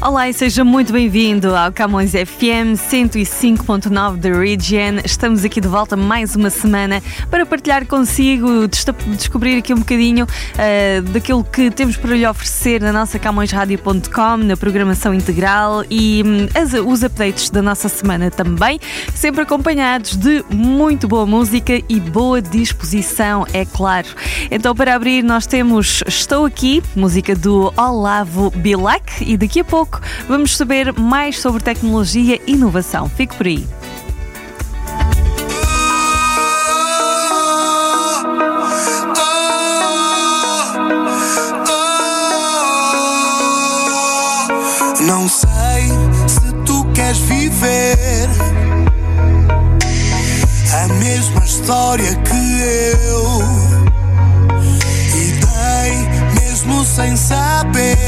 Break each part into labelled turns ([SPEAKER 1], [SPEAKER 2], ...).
[SPEAKER 1] Olá e seja muito bem-vindo ao Camões FM 105.9 da Region. Estamos aqui de volta mais uma semana para partilhar consigo, descobrir aqui um bocadinho uh, daquilo que temos para lhe oferecer na nossa CamõesRádio.com, na programação integral e um, as, os updates da nossa semana também, sempre acompanhados de muito boa música e boa disposição, é claro. Então, para abrir, nós temos Estou Aqui, música do Olavo Bilac e daqui a pouco pouco vamos saber mais sobre tecnologia e inovação. Fique por aí.
[SPEAKER 2] Não sei se tu queres viver a mesma história que eu. E dei mesmo sem saber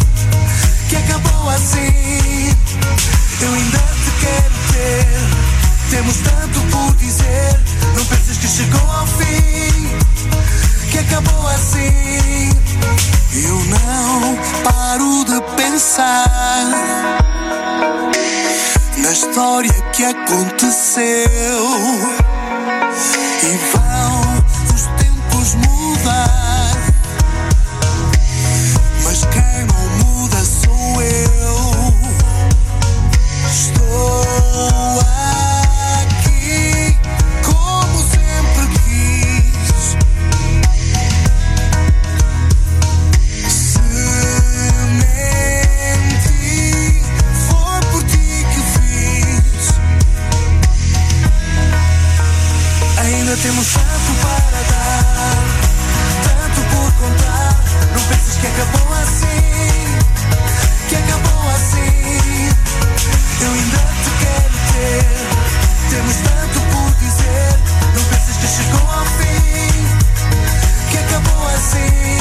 [SPEAKER 2] assim. Eu ainda te quero ter. Temos tanto por dizer. Não penses que chegou ao fim, que acabou assim. Eu não paro de pensar na história que aconteceu. Ainda temos tanto para dar, tanto por contar. Não penses que acabou assim, que acabou assim. Eu ainda te quero ter, temos tanto por dizer. Não penses que chegou ao fim, que acabou assim.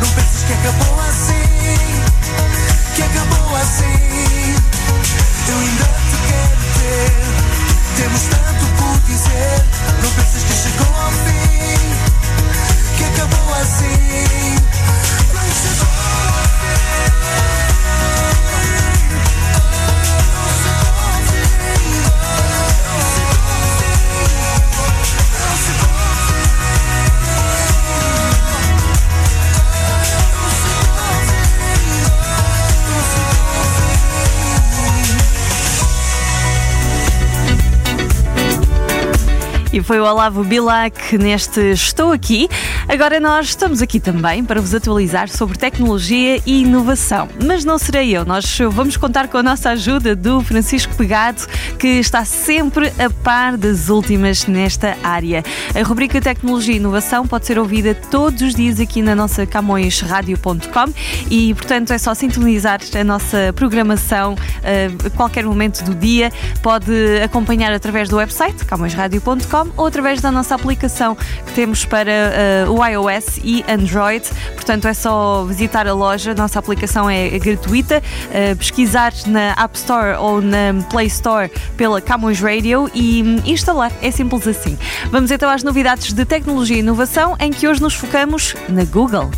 [SPEAKER 2] Não penses que acabou assim, que acabou assim. Eu ainda te quero ter, temos tanto por dizer. Não penses que chegou ao
[SPEAKER 1] fim, que acabou assim. Foi o Olavo Bilac neste Estou Aqui. Agora nós estamos aqui também para vos atualizar sobre tecnologia e inovação. Mas não serei eu, nós vamos contar com a nossa ajuda do Francisco Pegado, que está sempre a par das últimas nesta área. A rubrica Tecnologia e Inovação pode ser ouvida todos os dias aqui na nossa camõesradio.com e, portanto, é só sintonizar a nossa programação a qualquer momento do dia. Pode acompanhar através do website camõesradio.com ou através da nossa aplicação que temos para uh, o iOS e Android. Portanto, é só visitar a loja. Nossa aplicação é gratuita. Uh, pesquisar na App Store ou na Play Store pela Camões Radio e hum, instalar. É simples assim. Vamos então às novidades de tecnologia e inovação, em que hoje nos focamos na Google.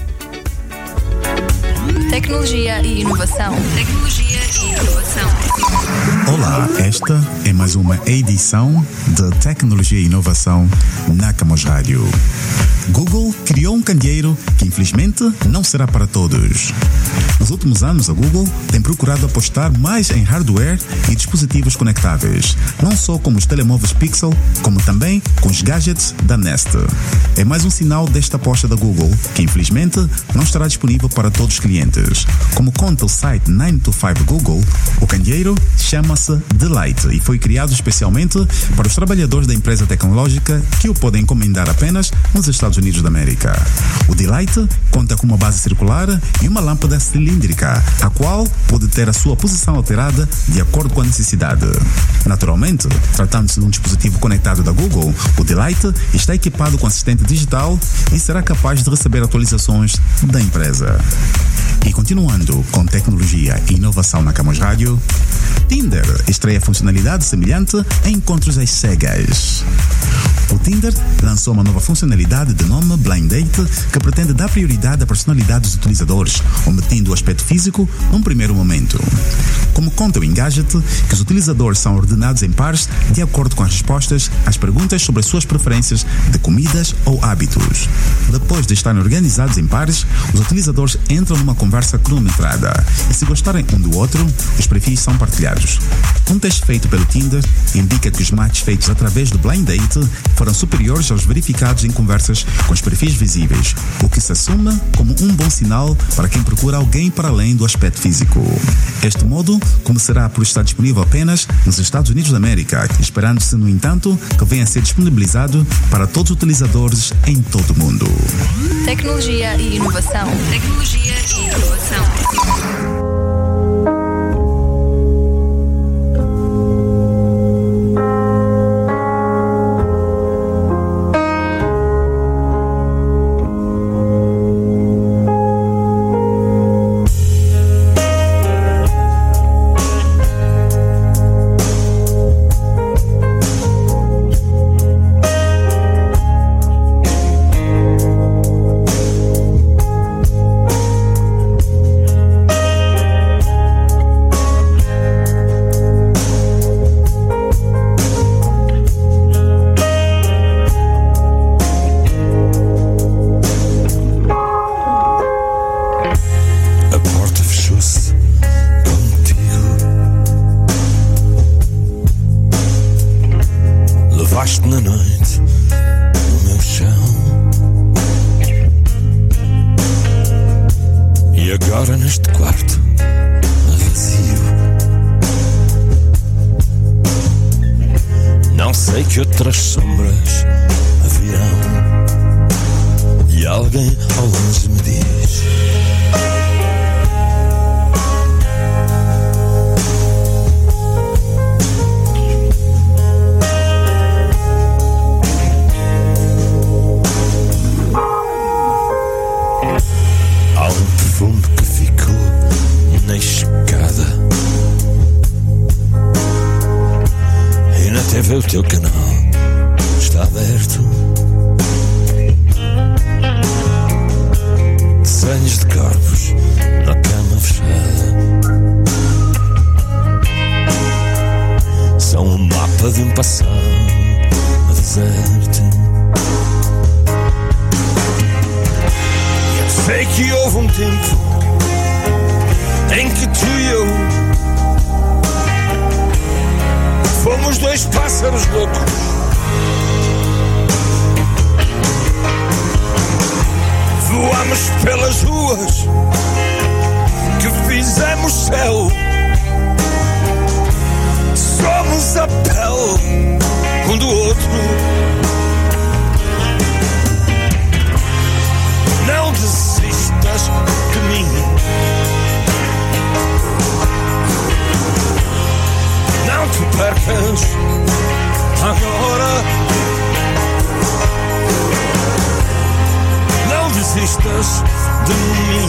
[SPEAKER 3] Tecnologia e inovação. Tecnologia e inovação.
[SPEAKER 4] Olá, esta é mais uma edição de Tecnologia e Inovação na Camos Rádio. Google criou um candeeiro que infelizmente não será para todos. Nos últimos anos, a Google tem procurado apostar mais em hardware e dispositivos conectáveis, não só como os telemóveis Pixel, como também com os gadgets da Nest. É mais um sinal desta aposta da Google, que infelizmente não estará disponível para todos os clientes. Como conta o site 925 Google, o candeeiro chama-se Delight e foi criado especialmente para os trabalhadores da empresa tecnológica que o podem encomendar apenas nos Estados Unidos da América. O Delight conta com uma base circular e uma lâmpada cilíndrica, a qual pode ter a sua posição alterada de acordo com a necessidade. Naturalmente, tratando-se de um dispositivo conectado da Google, o Delight está equipado com assistente digital e será capaz de receber atualizações da empresa. E continuando com tecnologia e inovação na Camus Rádio, Tinder estreia funcionalidade semelhante a encontros às cegas. O Tinder lançou uma nova funcionalidade de nome Blind Date que pretende dar prioridade à personalidade dos utilizadores, ometendo o aspecto físico num primeiro momento. Como conta o Engadget, que os utilizadores são ordenados em pares de acordo com as respostas às perguntas sobre as suas preferências de comidas ou hábitos. Depois de estarem organizados em pares, os utilizadores entram numa conversa cronometrada e se gostarem um do outro, os perfis são partilhados. Um teste feito pelo Tinder indica que os matches feitos através do Blind Date foram superiores aos verificados em conversas com os perfis visíveis, o que se assume como um bom sinal para quem procura alguém para além do aspecto físico. Este modo começará por estar disponível apenas nos Estados Unidos da América, esperando-se, no entanto, que venha a ser disponibilizado para todos os utilizadores em todo o mundo.
[SPEAKER 3] Tecnologia e inovação. Tecnologia e inovação.
[SPEAKER 5] Emoção.
[SPEAKER 3] Sei que outras sombras virão. E alguém ao longe me diz. Em que tu to you.
[SPEAKER 2] Fomos dois pássaros loucos.
[SPEAKER 3] Voamos pelas ruas que fizemos céu. Somos a pele um do outro. não desistas de mim. Não te percas agora. Não desistas de mim.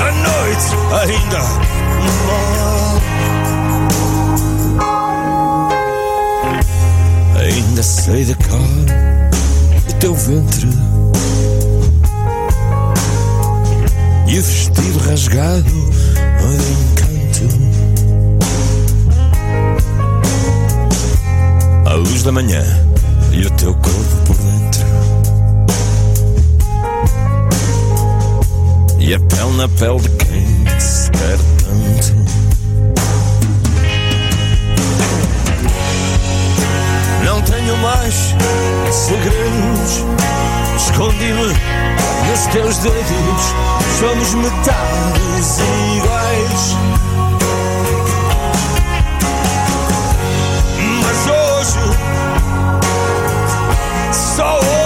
[SPEAKER 3] A noite ainda Ainda sei da cor do teu ventre e o vestido rasgado de encanto. A luz da manhã e o teu corpo por dentro. E a pele na pele de quem se quer tanto. Não tenho mais segredos. Escondi-me nos teus dedos. Somos metades iguais. Mas hoje, só hoje,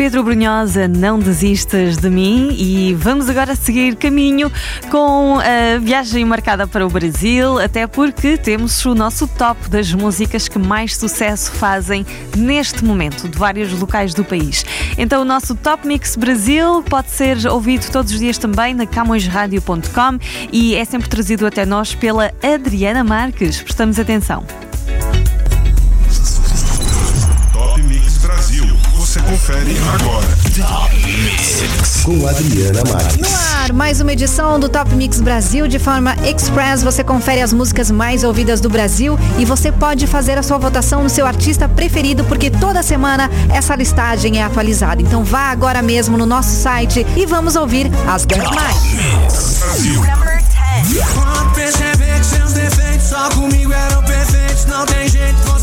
[SPEAKER 1] Pedro Brunhosa, não desistas de mim e vamos agora seguir caminho com a viagem marcada para o Brasil, até porque temos o nosso top das músicas que mais sucesso fazem neste momento, de vários locais do país. Então o nosso Top Mix Brasil pode ser ouvido todos os dias também na camõesradio.com e é sempre trazido até nós pela Adriana Marques. Prestamos atenção.
[SPEAKER 6] Você confere agora.
[SPEAKER 7] com Adriana Marques.
[SPEAKER 8] No ar, mais uma edição do Top Mix Brasil de forma express. Você confere as músicas mais ouvidas do Brasil e você pode fazer a sua votação no seu artista preferido, porque toda semana essa listagem é atualizada. Então vá agora mesmo no nosso site e vamos ouvir as 10 mais.
[SPEAKER 6] Brasil.
[SPEAKER 3] Quando perceber que seus defeitos só comigo eram perfeitos, não tem jeito, você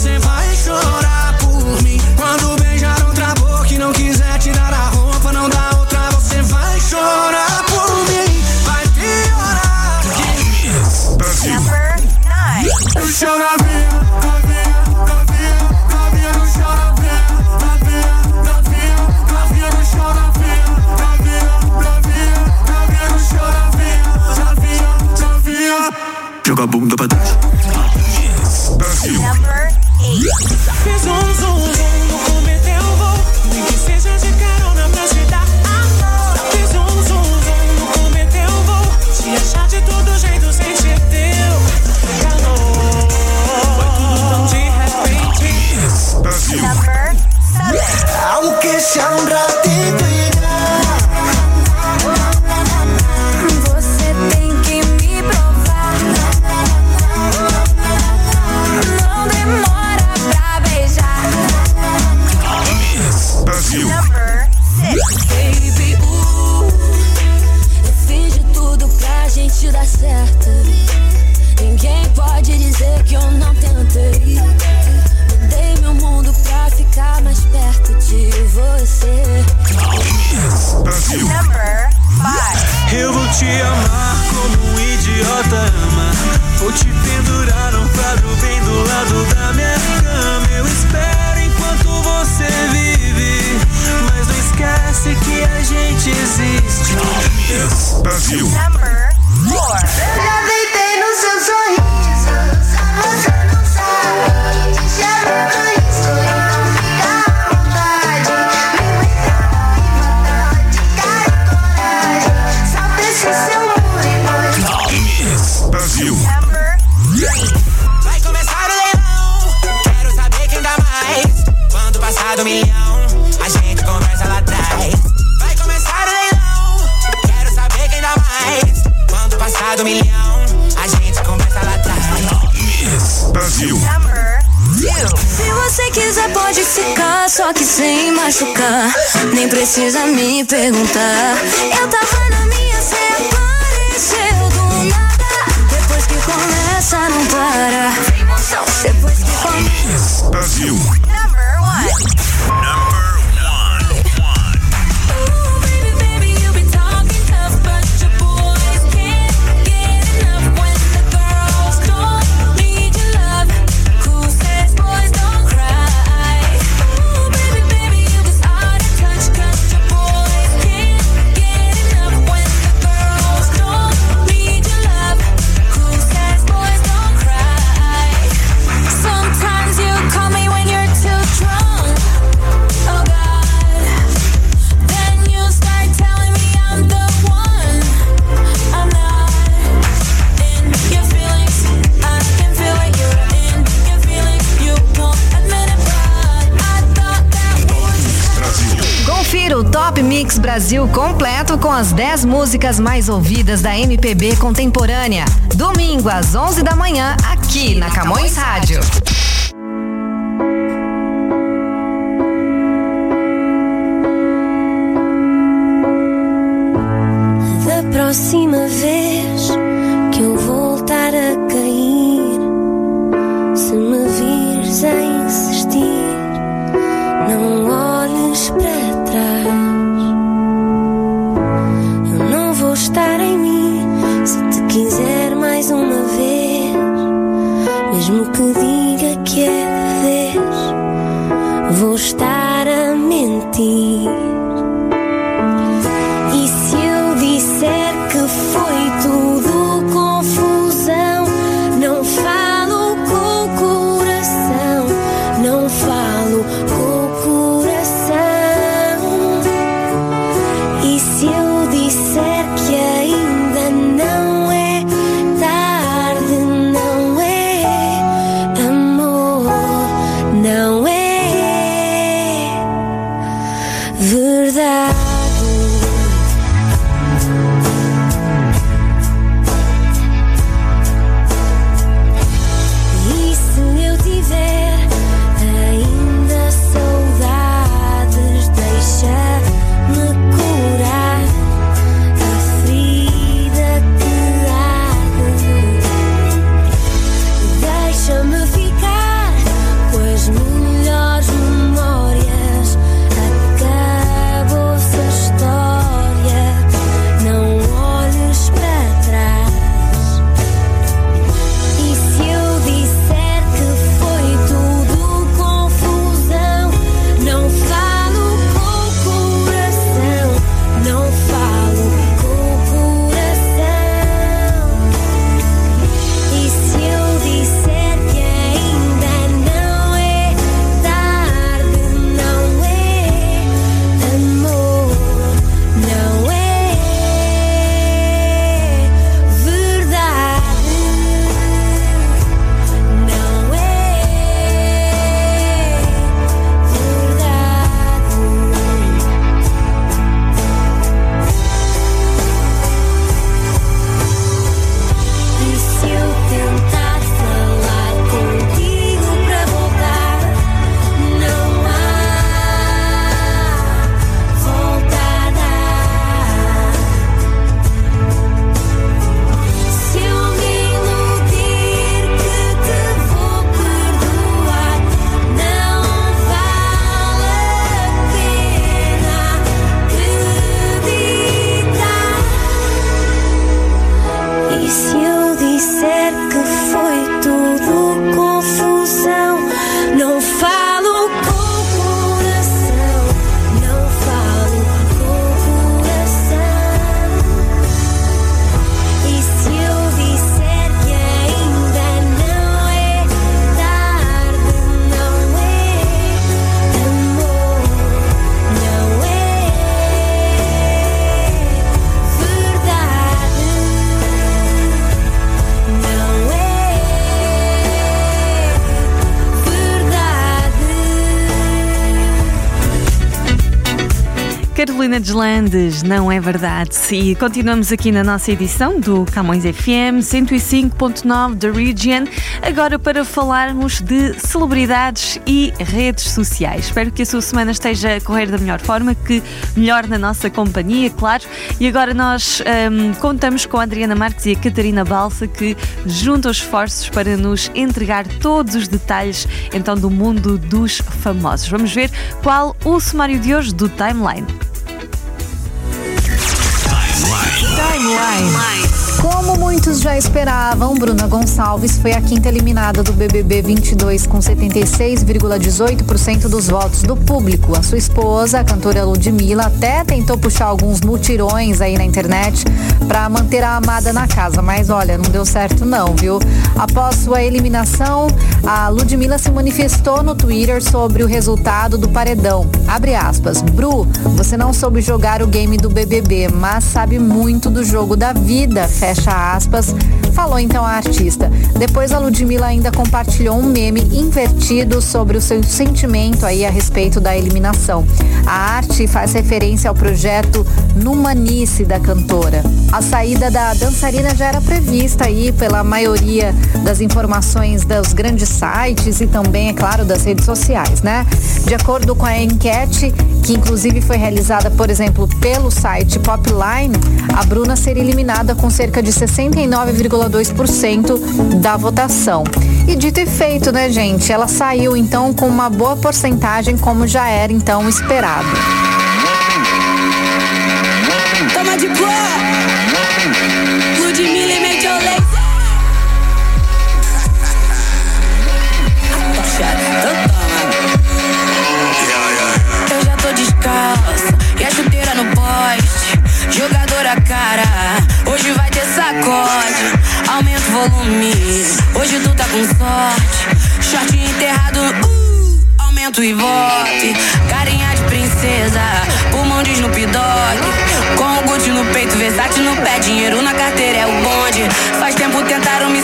[SPEAKER 9] Só que sem machucar, nem precisa me perguntar. Eu tava na minha, cê apareceu do nada. Depois que começa, não para. Depois que começa.
[SPEAKER 10] Brasil.
[SPEAKER 11] Number one.
[SPEAKER 10] Brasil
[SPEAKER 12] completo com as 10 músicas mais ouvidas da MPB contemporânea. Domingo às 11 da manhã, aqui na Camões Rádio.
[SPEAKER 1] Carolina Deslandes, não é verdade? E continuamos aqui na nossa edição do Camões FM 105.9 da Region, agora para falarmos de celebridades e redes sociais. Espero que a sua semana esteja a correr da melhor forma, que melhor na nossa companhia, claro. E agora nós hum, contamos com a Adriana Marques e a Catarina Balsa que juntam esforços para nos entregar todos os detalhes então do mundo dos famosos. Vamos ver qual o sumário de hoje do Timeline.
[SPEAKER 8] Timeline. Como muitos já esperavam, Bruna Gonçalves foi a quinta eliminada do BBB 22 com 76,18% dos votos do público. A sua esposa, a cantora Ludmilla, até tentou puxar alguns mutirões aí na internet para manter a amada na casa, mas olha, não deu certo não, viu? Após sua eliminação, a Ludmilla se manifestou no Twitter sobre o resultado do paredão. Abre aspas. Bru, você não soube jogar o game do BBB, mas sabe muito do jogo da vida. Aspas. Falou então a artista. Depois a Ludmilla ainda compartilhou um meme invertido sobre o seu sentimento aí a respeito da eliminação. A arte faz referência ao projeto Numanice da cantora. A saída da dançarina já era prevista aí pela maioria das informações dos grandes sites e também, é claro, das redes sociais, né? De acordo com a enquete, que inclusive foi realizada, por exemplo, pelo site Popline, a Bruna seria eliminada com cerca de 69,2% da votação. E dito e feito, né, gente? Ela saiu então com uma boa porcentagem, como já era então esperado.
[SPEAKER 5] Toma de boa. Ludmilla e Major Eu já tô descalça e a chuteira no poste. Jogadora cara, hoje vai ter sacode. Aumenta o volume, hoje tu tá com sorte. Short enterrado, uh, aumento e vote. Carinha de princesa, pulmão de Snoop Dogg. Com o Gucci no peito, Versace no pé, dinheiro na carteira é o bonde. Faz tempo tentaram me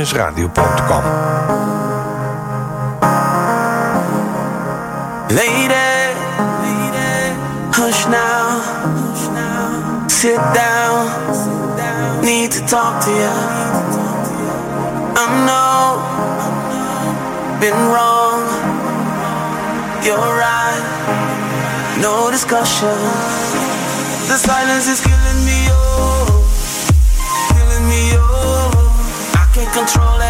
[SPEAKER 7] CamõesRádio.com
[SPEAKER 13] Lady, hush now, sit down, need to talk to you. I know, been wrong, you're right, no discussion. The silence is killing control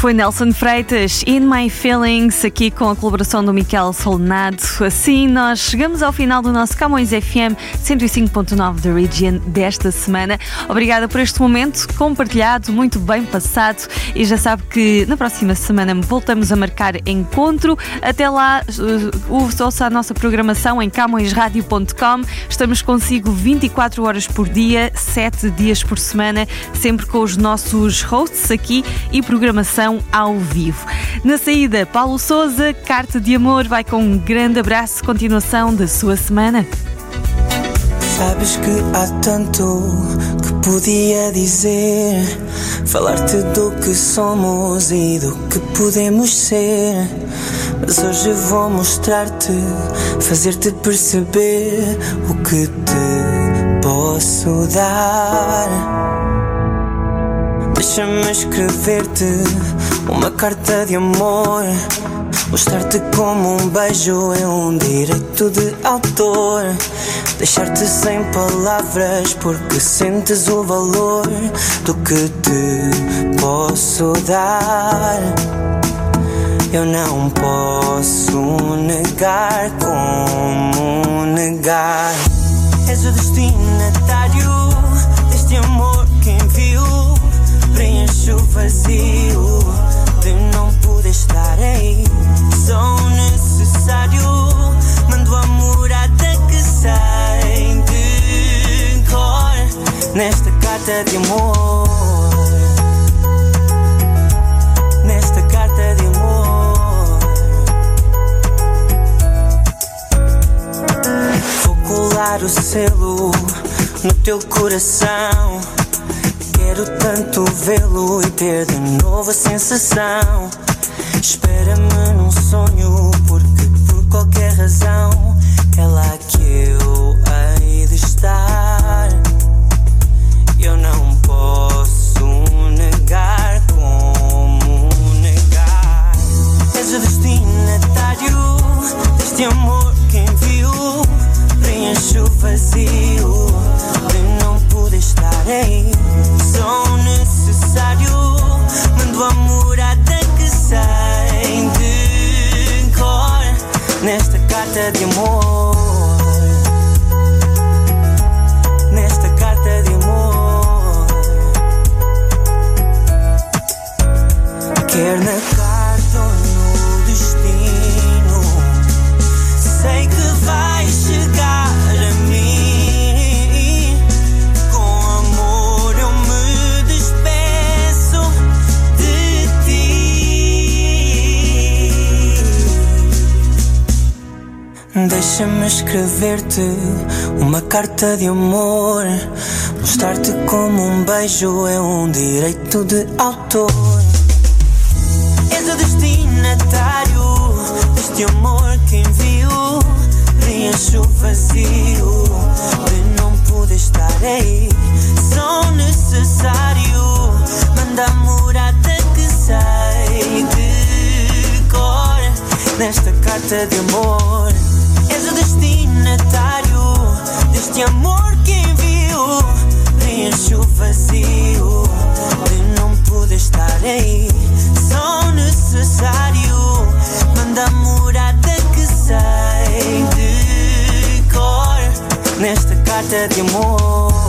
[SPEAKER 1] foi Nelson Freitas, In My Feelings, aqui com a colaboração do Miquel Solnado. Assim, nós chegamos ao final do nosso Camões FM 105.9 da Region desta semana. Obrigada por este momento compartilhado, muito bem passado. E já sabe que na próxima semana voltamos a marcar encontro. Até lá, uh, ouça a nossa programação em camõesradio.com. Estamos consigo 24 horas por dia, 7 dias por semana, sempre com os nossos hosts aqui e programação ao vivo. Na saída, Paulo Souza, Carta de Amor, vai com um grande abraço, continuação da sua semana.
[SPEAKER 14] Sabes que há tanto que podia dizer. Falar-te do que somos e do que podemos ser. Mas hoje vou mostrar-te, fazer-te perceber o que te posso dar. Deixa-me escrever-te uma carta de amor. Mostrar-te como um beijo é um direito de autor. Deixar-te sem palavras porque sentes o valor do que te posso dar. Eu não posso negar como negar. És o destinatário vazio de não poder estar aí. Sou necessário. Mando a morada que sai de cor nesta carta de amor. Nesta carta de amor. Vou colar o selo no teu coração. Quero tanto vê-lo e ter de novo a sensação. Espera-me num sonho, Deixa-me escrever-te uma carta de amor. Mostrar-te como um beijo é um direito de autor. És o destinatário deste amor que envio. Preencho vazio de não poder estar aí. Sou necessário. Manda a morada que sai de cor nesta carta de amor. És o destinatário deste amor que envio. Preencho o vazio de não poder estar aí. Sou necessário. Manda morada que sai de cor nesta carta de amor.